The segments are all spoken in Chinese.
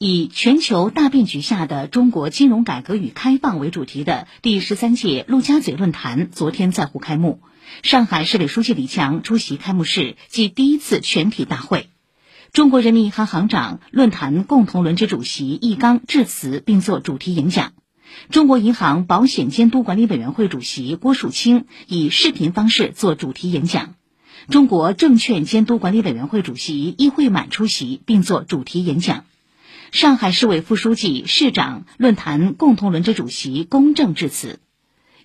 以“全球大变局下的中国金融改革与开放”为主题的第十三届陆家嘴论坛昨天在沪开幕。上海市委书记李强出席开幕式暨第一次全体大会。中国人民银行行长、论坛共同轮值主席易纲致辞并作主题演讲。中国银行保险监督管理委员会主席郭树清以视频方式作主题演讲。中国证券监督管理委员会主席易会满出席并作主题演讲。上海市委副书记、市长、论坛共同轮值主席公正致辞。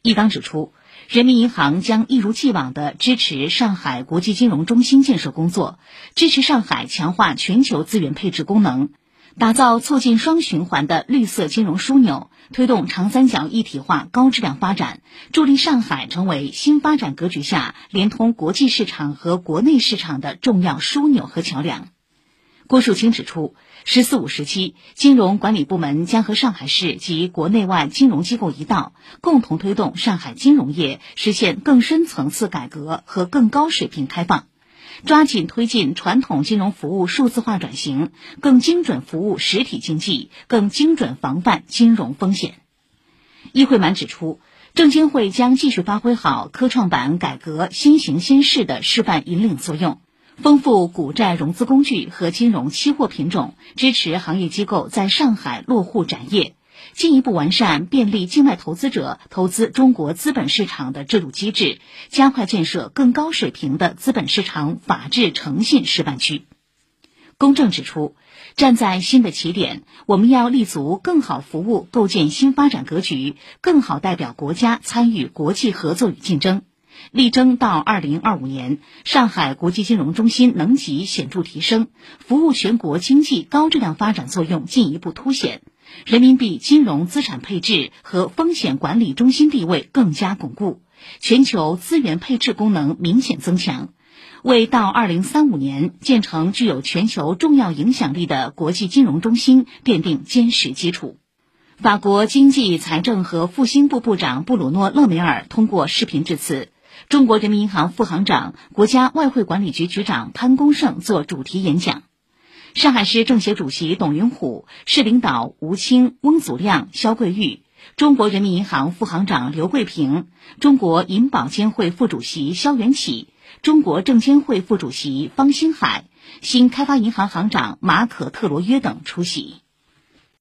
易纲指出，人民银行将一如既往地支持上海国际金融中心建设工作，支持上海强化全球资源配置功能，打造促进双循环的绿色金融枢纽，推动长三角一体化高质量发展，助力上海成为新发展格局下连通国际市场和国内市场的重要枢纽和桥梁。郭树清指出，“十四五”时期，金融管理部门将和上海市及国内外金融机构一道，共同推动上海金融业实现更深层次改革和更高水平开放，抓紧推进传统金融服务数字化转型，更精准服务实体经济，更精准防范金融风险。易会满指出，证监会将继续发挥好科创板改革先行先试的示范引领作用。丰富股债融资工具和金融期货品种，支持行业机构在上海落户展业，进一步完善便利境外投资者投资中国资本市场的制度机制，加快建设更高水平的资本市场法治诚信示范区。公正指出，站在新的起点，我们要立足更好服务，构建新发展格局，更好代表国家参与国际合作与竞争。力争到二零二五年，上海国际金融中心能级显著提升，服务全国经济高质量发展作用进一步凸显，人民币金融资产配置和风险管理中心地位更加巩固，全球资源配置功能明显增强，为到二零三五年建成具有全球重要影响力的国际金融中心奠定坚实基础。法国经济、财政和复兴部部长布鲁诺·勒梅尔通过视频致辞。中国人民银行副行长、国家外汇管理局局长潘功胜作主题演讲。上海市政协主席董云虎、市领导吴清、翁祖亮、肖桂玉，中国人民银行副行长刘桂平，中国银保监会副主席肖元起，中国证监会副主席方星海，新开发银行行长马可特罗约等出席。